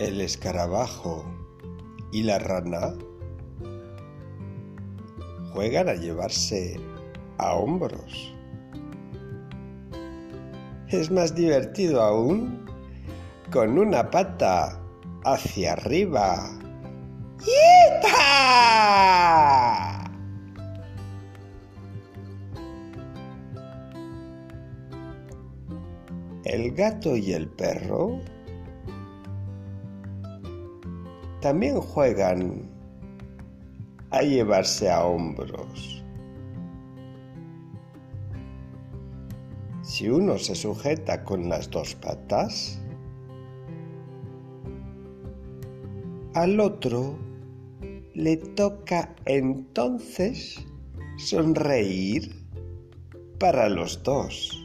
el escarabajo y la rana juegan a llevarse a hombros. Es más divertido aún con una pata hacia arriba. ¡Yepa! El gato y el perro también juegan a llevarse a hombros. Si uno se sujeta con las dos patas, al otro le toca entonces sonreír para los dos.